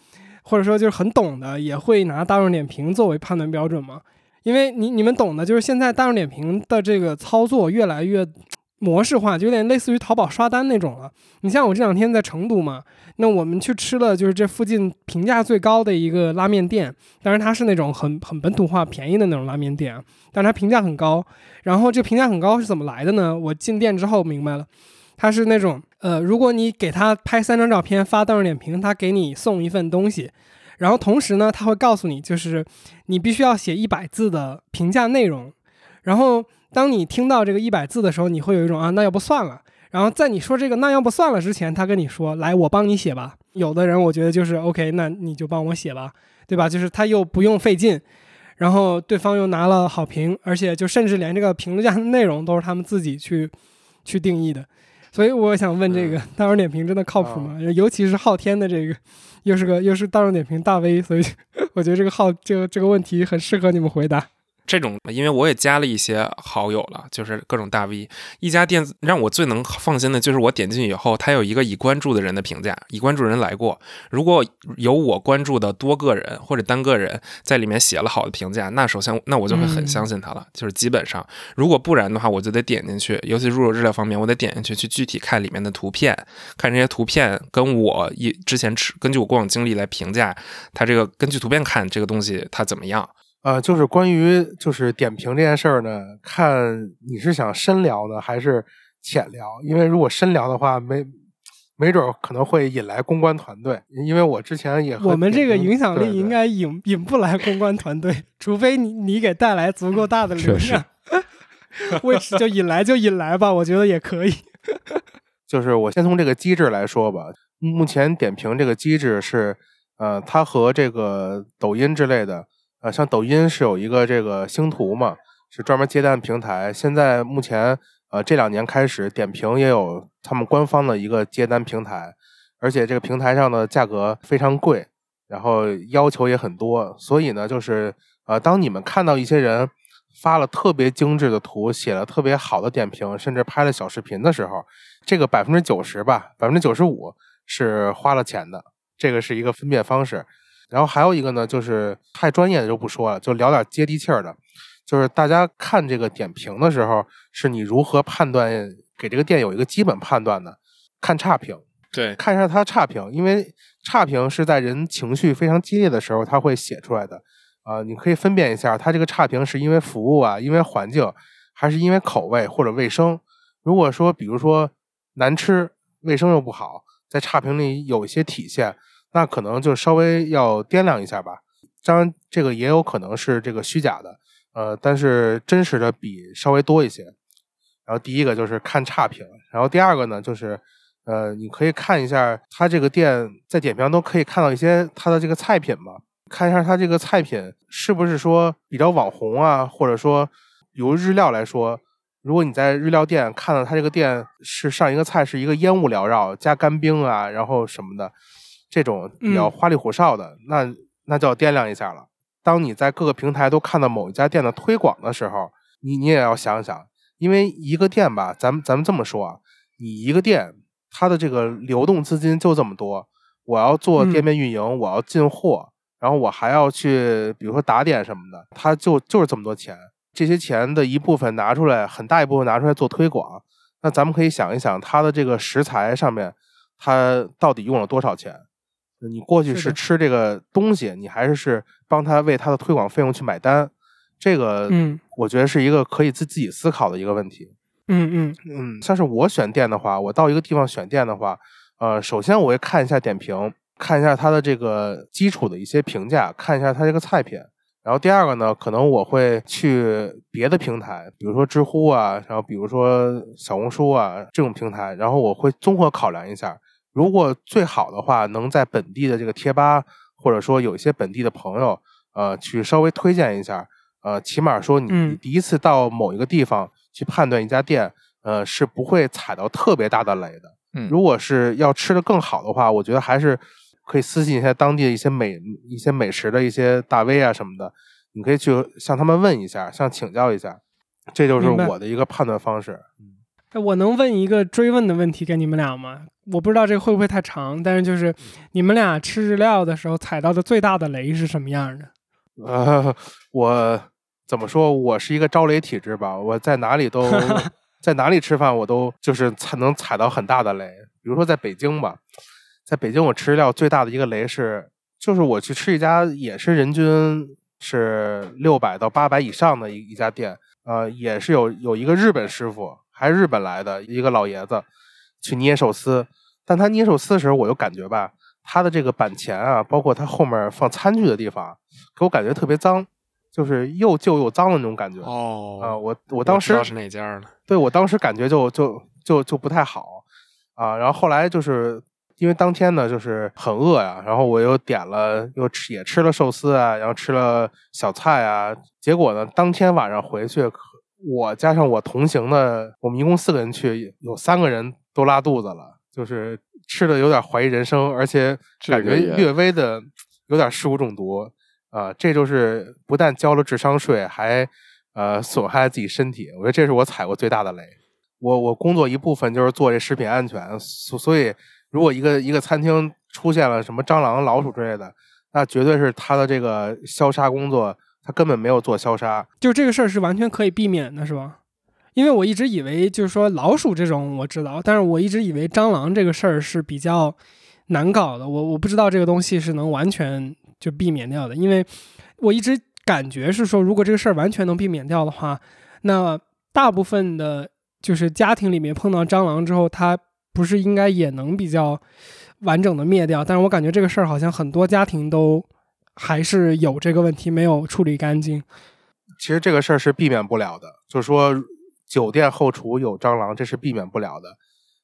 A: 或者说就是很懂的，也会拿大众点评作为判断标准吗？因为你你们懂的，就是现在大众点评的这个操作越来越模式化，就有点类似于淘宝刷单那种了。你像我这两天在成都嘛，那我们去吃了就是这附近评价最高的一个拉面店，当然它是那种很很本土化、便宜的那种拉面店啊，但它评价很高。然后这评价很高是怎么来的呢？我进店之后明白了，它是那种呃，如果你给他拍三张照片发大众点评，他给你送一份东西，然后同时呢，他会告诉你，就是你必须要写一百字的评价内容。然后当你听到这个一百字的时候，你会有一种啊，那要不算了。然后在你说这个那要不算了之前，他跟你说来，我帮你写吧。有的人我觉得就是 OK，那你就帮我写吧，对吧？就是他又不用费劲，然后对方又拿了好评，而且就甚至连这个评论价的内容都是他们自己去去定义的。所以我想问这个 大众点评真的靠谱吗？尤其是昊天的这个，又是个又是大众点评大 V，所以 我觉得这个号这个这个问题很适合你们回答。
B: 这种，因为我也加了一些好友了，就是各种大 V。一家店让我最能放心的就是我点进去以后，它有一个已关注的人的评价，已关注人来过。如果有我关注的多个人或者单个人在里面写了好的评价，那首先那我就会很相信他了。就是基本上，如果不然的话，我就得点进去。尤其入手日料方面，我得点进去去具体看里面的图片，看这些图片跟我一之前吃根据我过往经历来评价它这个根据图片看这个东西它怎么样。
C: 呃，就是关于就是点评这件事儿呢，看你是想深聊呢还是浅聊？因为如果深聊的话，没没准可能会引来公关团队。因为我之前也
A: 我们这个影响力应该引引不来公关团队，除非你你给带来足够大的流量。为此就引来就引来吧，我觉得也可以。
C: 就是我先从这个机制来说吧，目前点评这个机制是，呃，它和这个抖音之类的。呃，像抖音是有一个这个星图嘛，是专门接单平台。现在目前，呃，这两年开始，点评也有他们官方的一个接单平台，而且这个平台上的价格非常贵，然后要求也很多。所以呢，就是呃，当你们看到一些人发了特别精致的图，写了特别好的点评，甚至拍了小视频的时候，这个百分之九十吧，百分之九十五是花了钱的。这个是一个分辨方式。然后还有一个呢，就是太专业的就不说了，就聊点接地气儿的。就是大家看这个点评的时候，是你如何判断给这个店有一个基本判断的？看差评，
B: 对，
C: 看一下它差评，因为差评是在人情绪非常激烈的时候他会写出来的。啊，你可以分辨一下，它这个差评是因为服务啊，因为环境，还是因为口味或者卫生？如果说，比如说难吃，卫生又不好，在差评里有一些体现。那可能就稍微要掂量一下吧，当然这个也有可能是这个虚假的，呃，但是真实的比稍微多一些。然后第一个就是看差评，然后第二个呢就是，呃，你可以看一下他这个店在点评都可以看到一些他的这个菜品嘛，看一下他这个菜品是不是说比较网红啊，或者说比如日料来说，如果你在日料店看到他这个店是上一个菜是一个烟雾缭绕加干冰啊，然后什么的。这种比较花里胡哨的，那那就要掂量一下了。当你在各个平台都看到某一家店的推广的时候，你你也要想想，因为一个店吧，咱们咱们这么说啊，你一个店它的这个流动资金就这么多，我要做店面运营，我要进货，然后我还要去，比如说打点什么的，它就就是这么多钱。这些钱的一部分拿出来，很大一部分拿出来做推广，那咱们可以想一想，它的这个食材上面，它到底用了多少钱？你过去是吃这个东西，你还是是帮他为他的推广费用去买单，这个，
A: 嗯，
C: 我觉得是一个可以自自己思考的一个问题。
A: 嗯嗯
C: 嗯，像是我选店的话，我到一个地方选店的话，呃，首先我会看一下点评，看一下它的这个基础的一些评价，看一下它这个菜品。然后第二个呢，可能我会去别的平台，比如说知乎啊，然后比如说小红书啊这种平台，然后我会综合考量一下。如果最好的话，能在本地的这个贴吧，或者说有一些本地的朋友，呃，去稍微推荐一下，呃，起码说你第一次到某一个地方去判断一家店，呃，是不会踩到特别大的雷的。
D: 嗯，
C: 如果是要吃的更好的话，我觉得还是可以私信一下当地的一些美一些美食的一些大 V 啊什么的，你可以去向他们问一下，向请教一下，这就是我的一个判断方式。
A: 哎，我能问一个追问的问题给你们俩吗？我不知道这个会不会太长，但是就是你们俩吃日料的时候踩到的最大的雷是什么样的？
C: 呃，我怎么说？我是一个招雷体质吧。我在哪里都 在哪里吃饭，我都就是才能踩到很大的雷。比如说在北京吧，在北京我吃日料最大的一个雷是，就是我去吃一家也是人均是六百到八百以上的一一家店，呃，也是有有一个日本师傅。还是日本来的一个老爷子去捏寿司，但他捏寿司的时候，我就感觉吧，他的这个板前啊，包括他后面放餐具的地方，给我感觉特别脏，就是又旧又脏的那种感觉。
B: 哦，
C: 啊，我我当时
B: 是哪家了。
C: 对，我当时感觉就就就就不太好啊。然后后来就是因为当天呢，就是很饿呀，然后我又点了，又吃也吃了寿司啊，然后吃了小菜啊。结果呢，当天晚上回去。我加上我同行的，我们一共四个人去，有三个人都拉肚子了，就是吃的有点怀疑人生，而且感觉略微的有点食物中毒。啊，这就是不但交了智商税，还呃损害了自己身体。我觉得这是我踩过最大的雷。我我工作一部分就是做这食品安全，所所以如果一个一个餐厅出现了什么蟑螂、老鼠之类的，那绝对是他的这个消杀工作，他根本没有做消杀。
A: 就这个事儿是完全可以避免的，是吧？因为我一直以为就是说老鼠这种我知道，但是我一直以为蟑螂这个事儿是比较难搞的。我我不知道这个东西是能完全就避免掉的，因为我一直感觉是说，如果这个事儿完全能避免掉的话，那大部分的。就是家庭里面碰到蟑螂之后，它不是应该也能比较完整的灭掉？但是我感觉这个事儿好像很多家庭都还是有这个问题没有处理干净。
C: 其实这个事儿是避免不了的，就是说酒店后厨有蟑螂，这是避免不了的。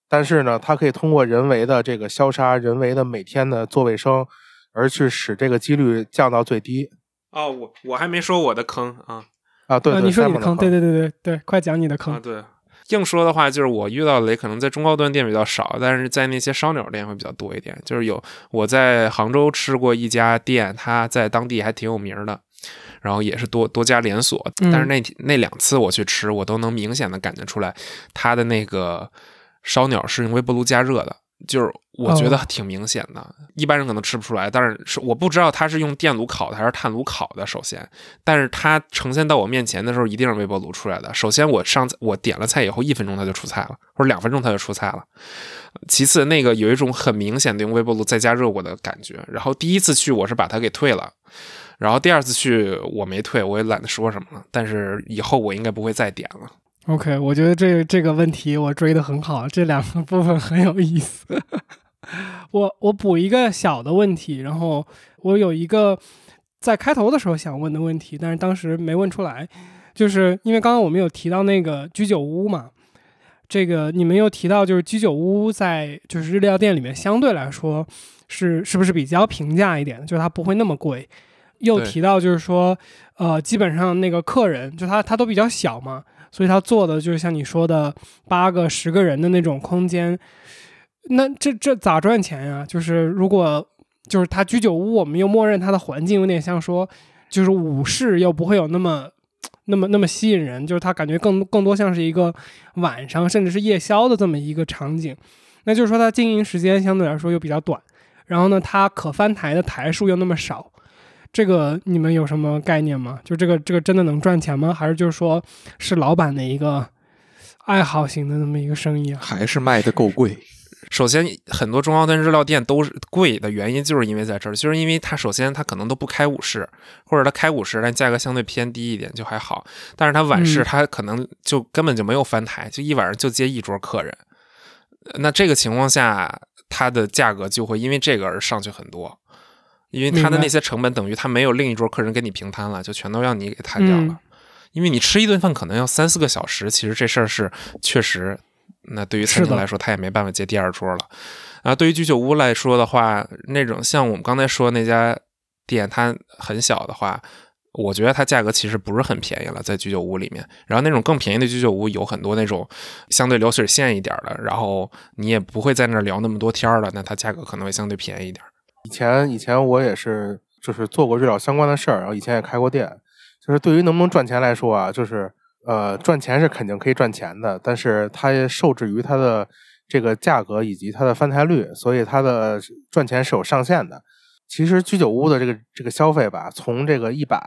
C: 但是呢，它可以通过人为的这个消杀，人为的每天的做卫生，而去使这个几率降到最低。
B: 哦，我我还没说我的坑啊
C: 啊！对，
A: 你说你的
C: 坑，
A: 对对对对对，快讲你的坑啊。
B: 对。硬说的话，就是我遇到的雷可能在中高端店比较少，但是在那些烧鸟店会比较多一点。就是有我在杭州吃过一家店，它在当地还挺有名的，然后也是多多家连锁。但是那那两次我去吃，我都能明显的感觉出来，它的那个烧鸟是用微波炉加热的。就是我觉得挺明显的，一般人可能吃不出来，但是是我不知道它是用电炉烤的还是炭炉烤的。首先，但是它呈现到我面前的时候，一定是微波炉出来的。首先，我上我点了菜以后，一分钟它就出菜了，或者两分钟它就出菜了。其次，那个有一种很明显的用微波炉再加热过的感觉。然后第一次去我是把它给退了，然后第二次去我没退，我也懒得说什么了。但是以后我应该不会再点了。
A: OK，我觉得这这个问题我追得很好，这两个部分很有意思。我我补一个小的问题，然后我有一个在开头的时候想问的问题，但是当时没问出来，就是因为刚刚我们有提到那个居酒屋嘛，这个你们又提到就是居酒屋在就是日料店里面相对来说是是不是比较平价一点，就是它不会那么贵，又提到就是说呃基本上那个客人就他他都比较小嘛。所以他做的就是像你说的八个、十个人的那种空间，那这这咋赚钱呀？就是如果就是他居酒屋，我们又默认它的环境有点像说，就是午市又不会有那么那么那么吸引人，就是他感觉更更多像是一个晚上甚至是夜宵的这么一个场景。那就是说它经营时间相对来说又比较短，然后呢，它可翻台的台数又那么少。这个你们有什么概念吗？就这个这个真的能赚钱吗？还是就是说是老板的一个爱好型的那么一个生意？
D: 还是卖的够贵？
B: 首先，很多中高端日料店都是贵的原因，就是因为在这儿，就是因为它首先它可能都不开午市，或者它开午市，但价格相对偏低一点就还好。但是它晚市，它可能就根本就没有翻台，就一晚上就接一桌客人。那这个情况下，它的价格就会因为这个而上去很多。因为他的那些成本等于他没有另一桌客人跟你平摊了，就全都让你给摊掉了。因为你吃一顿饭可能要三四个小时，其实这事儿是确实。那对于餐厅来说，他也没办法接第二桌了。啊，对于居酒屋来说的话，那种像我们刚才说那家店，它很小的话，我觉得它价格其实不是很便宜了，在居酒屋里面。然后那种更便宜的居酒屋有很多那种相对流水线一点的，然后你也不会在那儿聊那么多天了，那它价格可能会相对便宜一点。
C: 以前以前我也是，就是做过日料相关的事儿，然后以前也开过店。就是对于能不能赚钱来说啊，就是呃赚钱是肯定可以赚钱的，但是它受制于它的这个价格以及它的翻台率，所以它的赚钱是有上限的。其实居酒屋的这个这个消费吧，从这个一百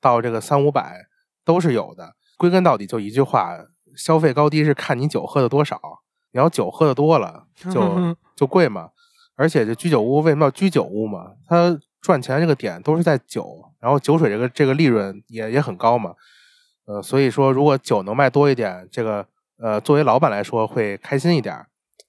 C: 到这个三五百都是有的。归根到底就一句话，消费高低是看你酒喝的多少。你要酒喝的多了，就就贵嘛。而且这居酒屋为什么要居酒屋嘛？它赚钱这个点都是在酒，然后酒水这个这个利润也也很高嘛。呃，所以说如果酒能卖多一点，这个呃作为老板来说会开心一点。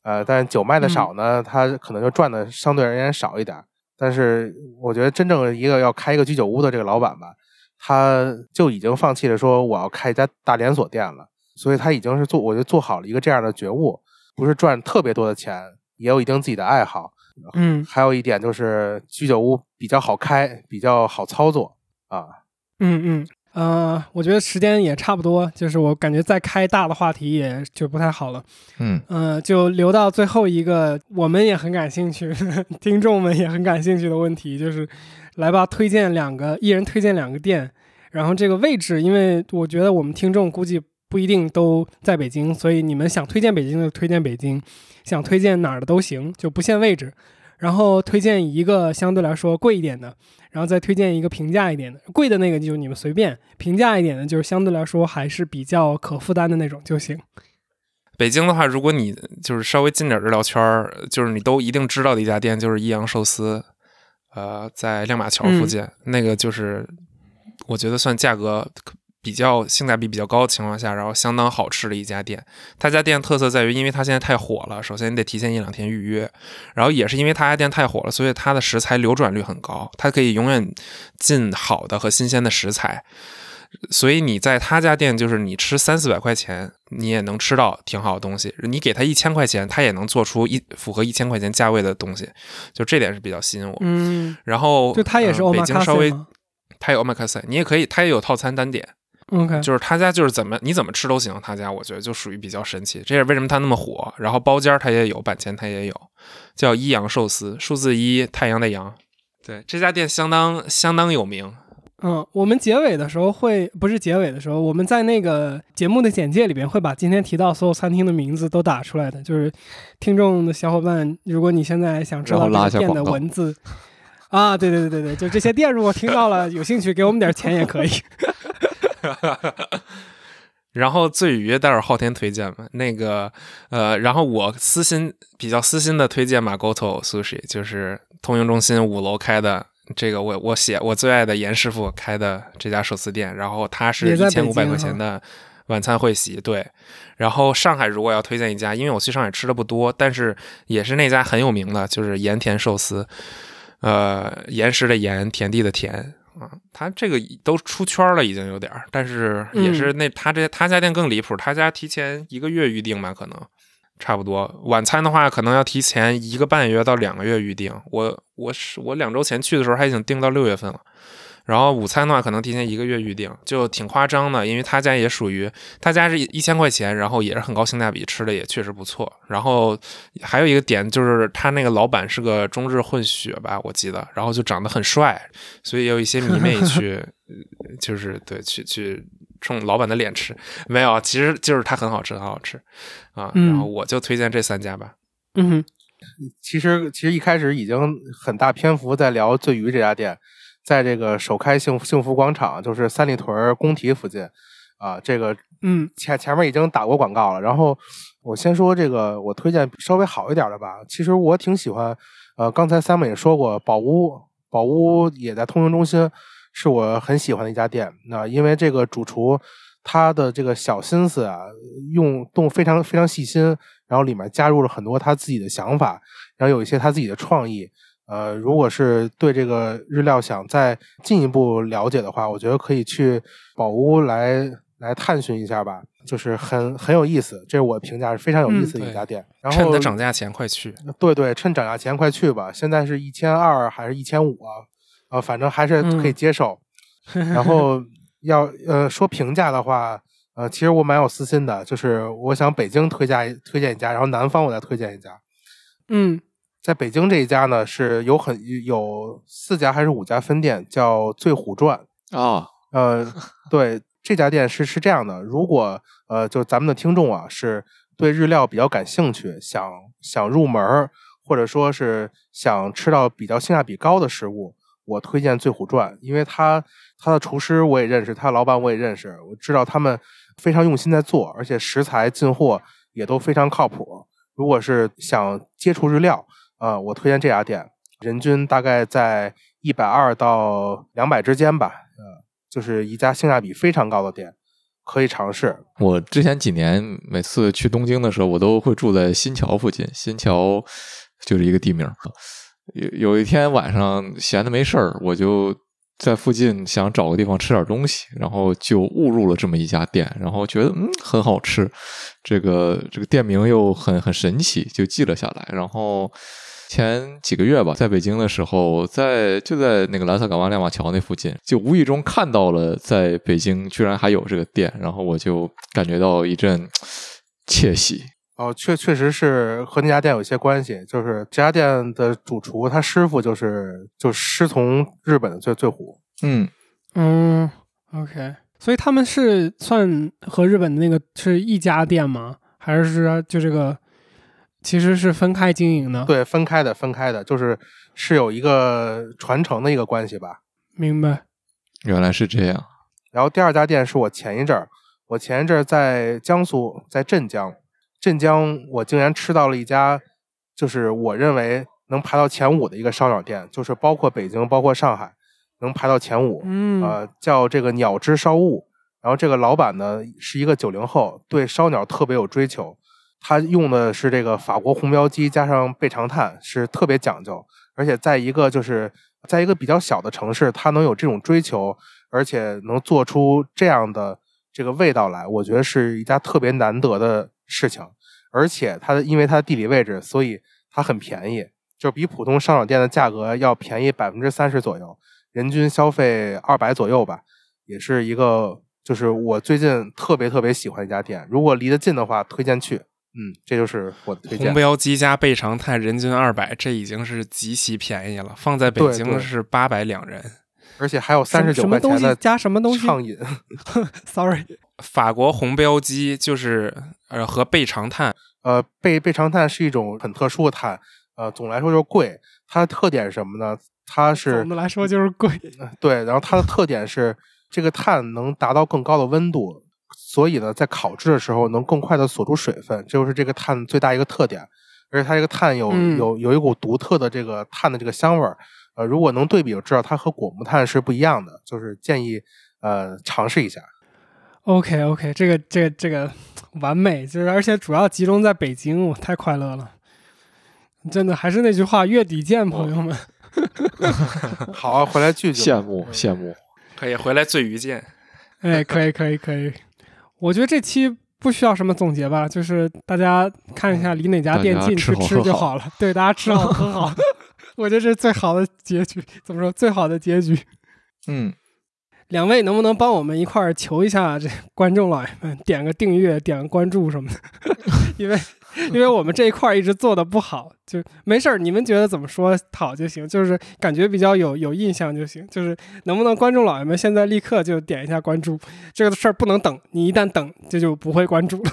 C: 呃，但是酒卖的少呢，他可能就赚的相对而言少一点。但是我觉得真正一个要开一个居酒屋的这个老板吧，他就已经放弃了说我要开一家大连锁店了，所以他已经是做我就做好了一个这样的觉悟，不是赚特别多的钱，也有一定自己的爱好。
A: 嗯，
C: 还有一点就是居酒屋比较好开，比较好操作啊。
A: 嗯嗯呃，我觉得时间也差不多，就是我感觉再开大的话题也就不太好了。
D: 嗯
A: 呃，就留到最后一个，我们也很感兴趣，听众们也很感兴趣的问题，就是来吧，推荐两个，一人推荐两个店。然后这个位置，因为我觉得我们听众估计不一定都在北京，所以你们想推荐北京的推荐北京，想推荐哪儿的都行，就不限位置。然后推荐一个相对来说贵一点的，然后再推荐一个平价一点的。贵的那个就你们随便，平价一点的就是相对来说还是比较可负担的那种就行。
B: 北京的话，如果你就是稍微近点日料圈儿，就是你都一定知道的一家店，就是益阳寿司，呃，在亮马桥附近，那个就是我觉得算价格比较性价比比较高的情况下，然后相当好吃的一家店。他家店特色在于，因为他现在太火了，首先你得提前一两天预约，然后也是因为他家店太火了，所以它的食材流转率很高，它可以永远进好的和新鲜的食材。所以你在他家店，就是你吃三四百块钱，你也能吃到挺好的东西。你给他一千块钱，他也能做出一符合一千块钱价位的东西，就这点是比较吸引我。
A: 嗯，
B: 然后
A: 就他也是
B: 呃北京稍微他有 omakase，你也可以，他也有套餐单点，
A: OK，
B: 就是他家就是怎么你怎么吃都行。他家我觉得就属于比较神奇，这也是为什么他那么火。然后包间儿他也有，板前他也有，叫一阳寿司，数字一，太阳的阳。对，这家店相当相当有名。
A: 嗯，我们结尾的时候会不是结尾的时候，我们在那个节目的简介里边会把今天提到所有餐厅的名字都打出来的。就是听众的小伙伴，如果你现在想知道
D: 拉
A: 这些店的文字啊，对对对对对，就这些店如果听到了有兴趣，给我们点钱也可以。
B: 然后醉鱼待会儿昊天推荐嘛，那个呃，然后我私心比较私心的推荐马 Goto Sushi，就是通用中心五楼开的。这个我我写我最爱的严师傅开的这家寿司店，然后它是一千五百块钱的晚餐会席，对。然后上海如果要推荐一家，因为我去上海吃的不多，但是也是那家很有名的，就是盐田寿司，呃，岩石的岩，田地的田啊，他这个都出圈了，已经有点儿，但是也是那他这他家店更离谱，他家提前一个月预定吧，可能差不多。晚餐的话，可能要提前一个半月到两个月预定。我我是我两周前去的时候，还已经订到六月份了。然后午餐的话，可能提前一个月预定，就挺夸张的，因为他家也属于他家是一千块钱，然后也是很高性价比，吃的也确实不错。然后还有一个点就是他那个老板是个中日混血吧，我记得，然后就长得很帅，所以有一些迷妹去，呃 就是对去去冲老板的脸吃，没有，其实就是它很好吃，很好吃啊。
A: 嗯
B: 然后我就推荐这三家吧。
A: 嗯哼，
C: 其实其实一开始已经很大篇幅在聊醉鱼这家店，在这个首开幸福幸福广场，就是三里屯儿工体附近啊，这个
A: 嗯
C: 前前面已经打过广告了。然后我先说这个，我推荐稍微好一点的吧。其实我挺喜欢，呃，刚才 Simon 也说过，宝屋宝屋也在通用中心，是我很喜欢的一家店。那因为这个主厨他的这个小心思啊，用动非常非常细心，然后里面加入了很多他自己的想法，然后有一些他自己的创意。呃，如果是对这个日料想再进一步了解的话，我觉得可以去宝屋来来探寻一下吧，就是很很有意思，这是我评价，是非常有意思的一家店。然后
B: 趁它涨价前快去。
C: 对对，趁涨价前快去吧，现在是一千二还是一千五啊？呃，反正还是可以接受。然后要呃说评价的话，呃，其实我蛮有私心的，就是我想北京推荐推荐一家，然后南方我再推荐一家。
A: 嗯
C: 在北京这一家呢，是有很有四家还是五家分店，叫醉虎传。
D: 啊，
C: 呃，对，这家店是是这样的，如果呃，就咱们的听众啊，是对日料比较感兴趣，想想入门儿，或者说是想吃到比较性价比高的食物，我推荐醉虎传，因为他他的厨师我也认识，他的老板我也认识，我知道他们非常用心在做，而且食材进货也都非常靠谱。如果是想接触日料，啊、我推荐这家店，人均大概在一百二到两百之间吧，呃，就是一家性价比非常高的店，可以尝试。
D: 我之前几年每次去东京的时候，我都会住在新桥附近。新桥就是一个地名。有有一天晚上闲的没事儿，我就在附近想找个地方吃点东西，然后就误入了这么一家店，然后觉得嗯很好吃，这个这个店名又很很神奇，就记了下来。然后前几个月吧，在北京的时候，在就在那个蓝色港湾亮马桥那附近，就无意中看到了在北京居然还有这个店，然后我就感觉到一阵窃喜。
C: 哦，确确实是和那家店有一些关系，就是这家店的主厨他师傅就是就师从日本的醉醉虎，
D: 嗯，
A: 嗯，OK，所以他们是算和日本的那个是一家店吗？还是说就这个其实是分开经营的？，
C: 对，分开的分开的，就是是有一个传承的一个关系吧。
A: 明白。
D: 原来是这样。
C: 然后第二家店是我前一阵儿，我前一阵儿在江苏，在镇江，镇江我竟然吃到了一家，就是我认为能排到前五的一个烧鸟店，就是包括北京，包括上海，能排到前五。
A: 嗯，
C: 呃，叫这个鸟之烧物。然后这个老板呢是一个九零后，对烧鸟特别有追求。他用的是这个法国红标鸡加上倍长炭，是特别讲究。而且在一个就是在一个比较小的城市，他能有这种追求，而且能做出这样的这个味道来，我觉得是一家特别难得的事情。而且它因为它的地理位置，所以它很便宜，就比普通烧鸟店的价格要便宜百分之三十左右，人均消费二百左右吧，也是一个就是我最近特别特别喜欢一家店，如果离得近的话，推荐去。嗯，这就是我的推荐
B: 红。标鸡加倍长炭，人均二百，这已经是极其便宜了。放在北京是八百两人。
C: 而且还有三十九
A: 什么东
C: 块钱的
A: 西加什么东西
C: 畅饮。？
A: Sorry，
B: 法国红标鸡就是呃和倍长炭，
C: 呃，倍倍长炭是一种很特殊的炭，呃，总来说就是贵。它的特点是什么呢？它是
A: 总的来说就是贵。
C: 对，然后它的特点是这个碳能达到更高的温度，所以呢，在烤制的时候能更快的锁住水分，这就是这个碳最大一个特点。而且它这个碳有、
A: 嗯
C: 有有一股独特的这个碳的这个香味儿，呃，如果能对比就知道它和果木炭是不一样的，就是建议呃尝试一下。
A: OK OK，这个这个这个完美，就是而且主要集中在北京，我太快乐了。真的还是那句话，月底见，朋友们。
C: 好啊，回来聚聚。
D: 羡慕羡慕。
B: 可以回来醉鱼见。
A: 哎，可以可以可以，我觉得这期不需要什么总结吧，就是大家看一下离哪家店近去吃就好了。对，大家吃好喝好，我觉得这是最好的结局。怎么说？最好的结局。
D: 嗯，
A: 两位能不能帮我们一块儿求一下这观众老爷们，点个订阅、点个关注什么的？因为因为我们这一块儿一直做的不好，就没事儿，你们觉得怎么说好就行，就是感觉比较有有印象就行。就是能不能观众老爷们现在立刻就点一下关注？这个事儿不能等，你一旦等，这就不会关注了。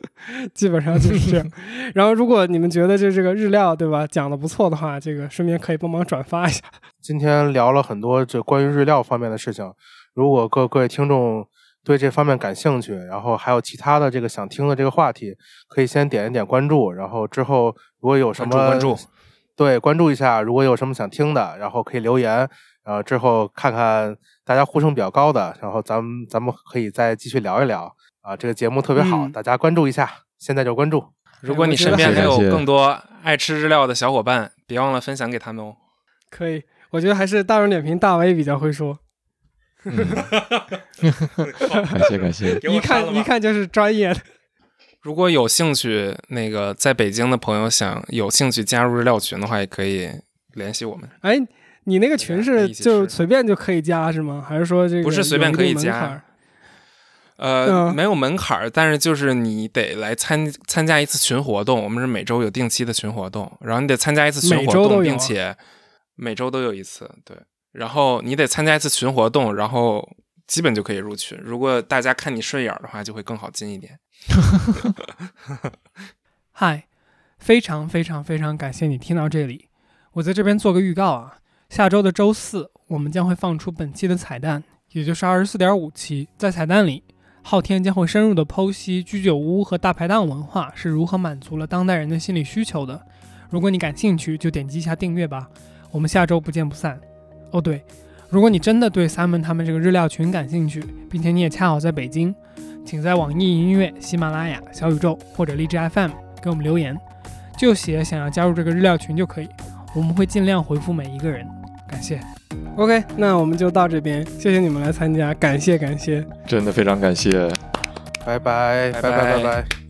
A: 基本上就是这样。然后如果你们觉得就这个日料对吧讲的不错的话，这个顺便可以帮忙转发一下。
C: 今天聊了很多这关于日料方面的事情，如果各各位听众对这方面感兴趣，然后还有其他的这个想听的这个话题，可以先点一点关注，然后之后如果有什么
B: 关注关注
C: 对关注一下，如果有什么想听的，然后可以留言，然后之后看看大家呼声比较高的，然后咱们咱们可以再继续聊一聊啊，这个节目特别好，
A: 嗯
C: 大家关注一下，现在就关注。
B: 如果你身边还有更多爱吃日料的小伙伴，别忘了分享给他们哦。
A: 可以，我觉得还是大众点评大 V 比较会说，
D: 嗯感 谢感谢。
A: 一看一看就是专业的。
B: 如果有兴趣，那个在北京的朋友想有兴趣加入日料群的话，也可以联系我们。
A: 哎，你那个群是就随便就可以加是吗？还是说这个
B: 不是随便可以加呃，
A: 嗯
B: 没有门槛儿，但是就是你得来参参加一次群活动。我们是每周有定期的群活动，然后你得参加一次群活动，并且每周都有一次。对，然后你得参加一次群活动，然后基本就可以入群。如果大家看你顺眼的话，就会更好进一点。
A: 嗨，非常非常非常感谢你听到这里。我在这边做个预告啊，下周的周四我们将会放出本期的彩蛋，也就是二十四点五期。在彩蛋里，昊天将会深入的剖析居酒屋和大排档文化是如何满足了当代人的心理需求的。如果你感兴趣，就点击一下订阅吧。我们下周不见不散。哦对如果你真的对 simon 他们这个日料群感兴趣并且你也恰好在北京请在网易云音乐喜马拉雅小宇宙或者荔枝 fm 给我们留言就写想要加入这个日料群就可以我们会尽量回复每一个人感谢。Ok 那我们就到这边谢谢你们来参加感谢感谢。
D: 真的非常感谢。
B: 拜
C: 拜拜
B: 拜。
C: 拜拜。